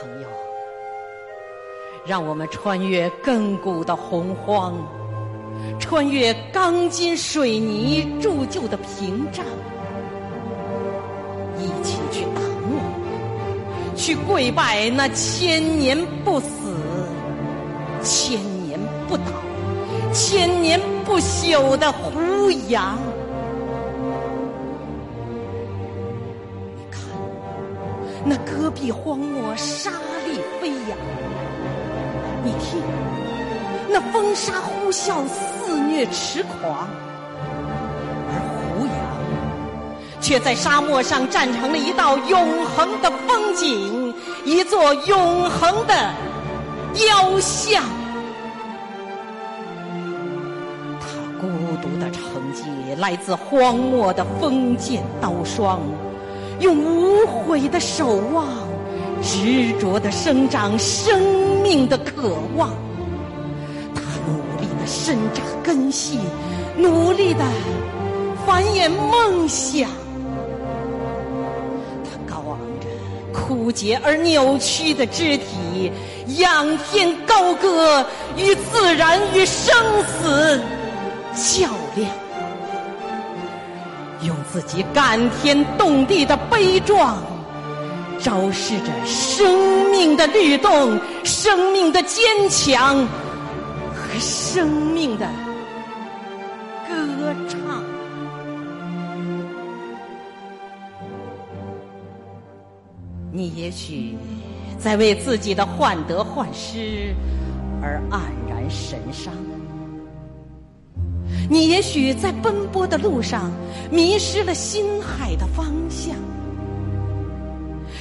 朋友让我们穿越亘古的洪荒，穿越钢筋水泥铸就的屏障，一起去打磨，去跪拜那千年不死、千年不倒、千年不朽的胡杨。那戈壁荒漠沙砾飞扬。你听，那风沙呼啸，肆虐痴狂，而胡杨却在沙漠上站成了一道永恒的风景，一座永恒的雕像。他孤独的承接来自荒漠的锋剑刀霜，用无悔的守望。执着的生长生命的渴望，他努力的伸扎根系，努力的繁衍梦想。他高昂着枯竭而扭曲的肢体，仰天高歌，与自然与生死较量，用自己感天动地的悲壮。昭示着生命的律动、生命的坚强和生命的歌唱。你也许在为自己的患得患失而黯然神伤，你也许在奔波的路上迷失了心海的方向。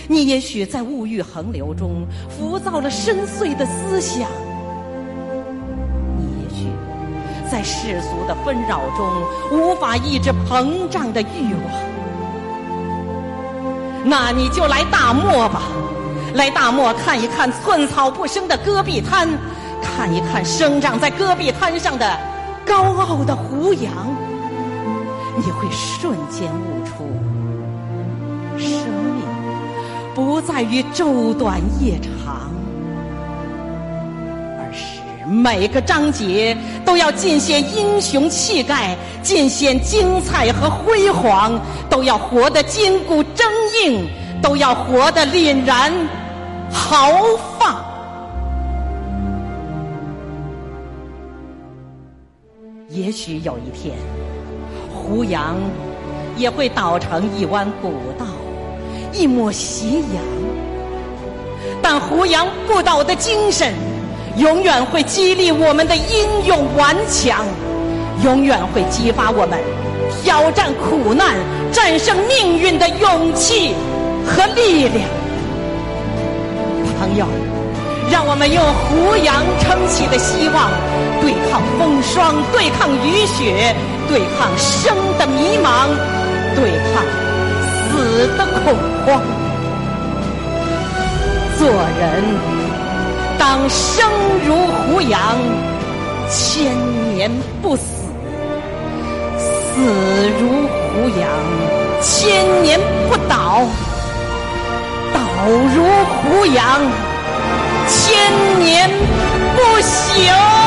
你也许在物欲横流中浮躁了深邃的思想，你也许在世俗的纷扰中无法抑制膨胀的欲望，那你就来大漠吧，来大漠看一看寸草不生的戈壁滩，看一看生长在戈壁滩上的高傲的胡杨，你会瞬间悟出生命。不在于昼短夜长，而是每个章节都要尽显英雄气概，尽显精彩和辉煌，都要活得筋骨铮硬，都要活得凛然豪也许有一天，胡杨也会倒成一弯古道。一抹斜阳，但胡杨不倒的精神，永远会激励我们的英勇顽强，永远会激发我们挑战苦难、战胜命运的勇气和力量。朋友，让我们用胡杨撑起的希望，对风霜，对抗雨雪，对抗生的迷茫，对抗。死的恐慌，做人当生如胡杨，千年不死；死如胡杨，千年不倒；倒如胡杨，千年不朽。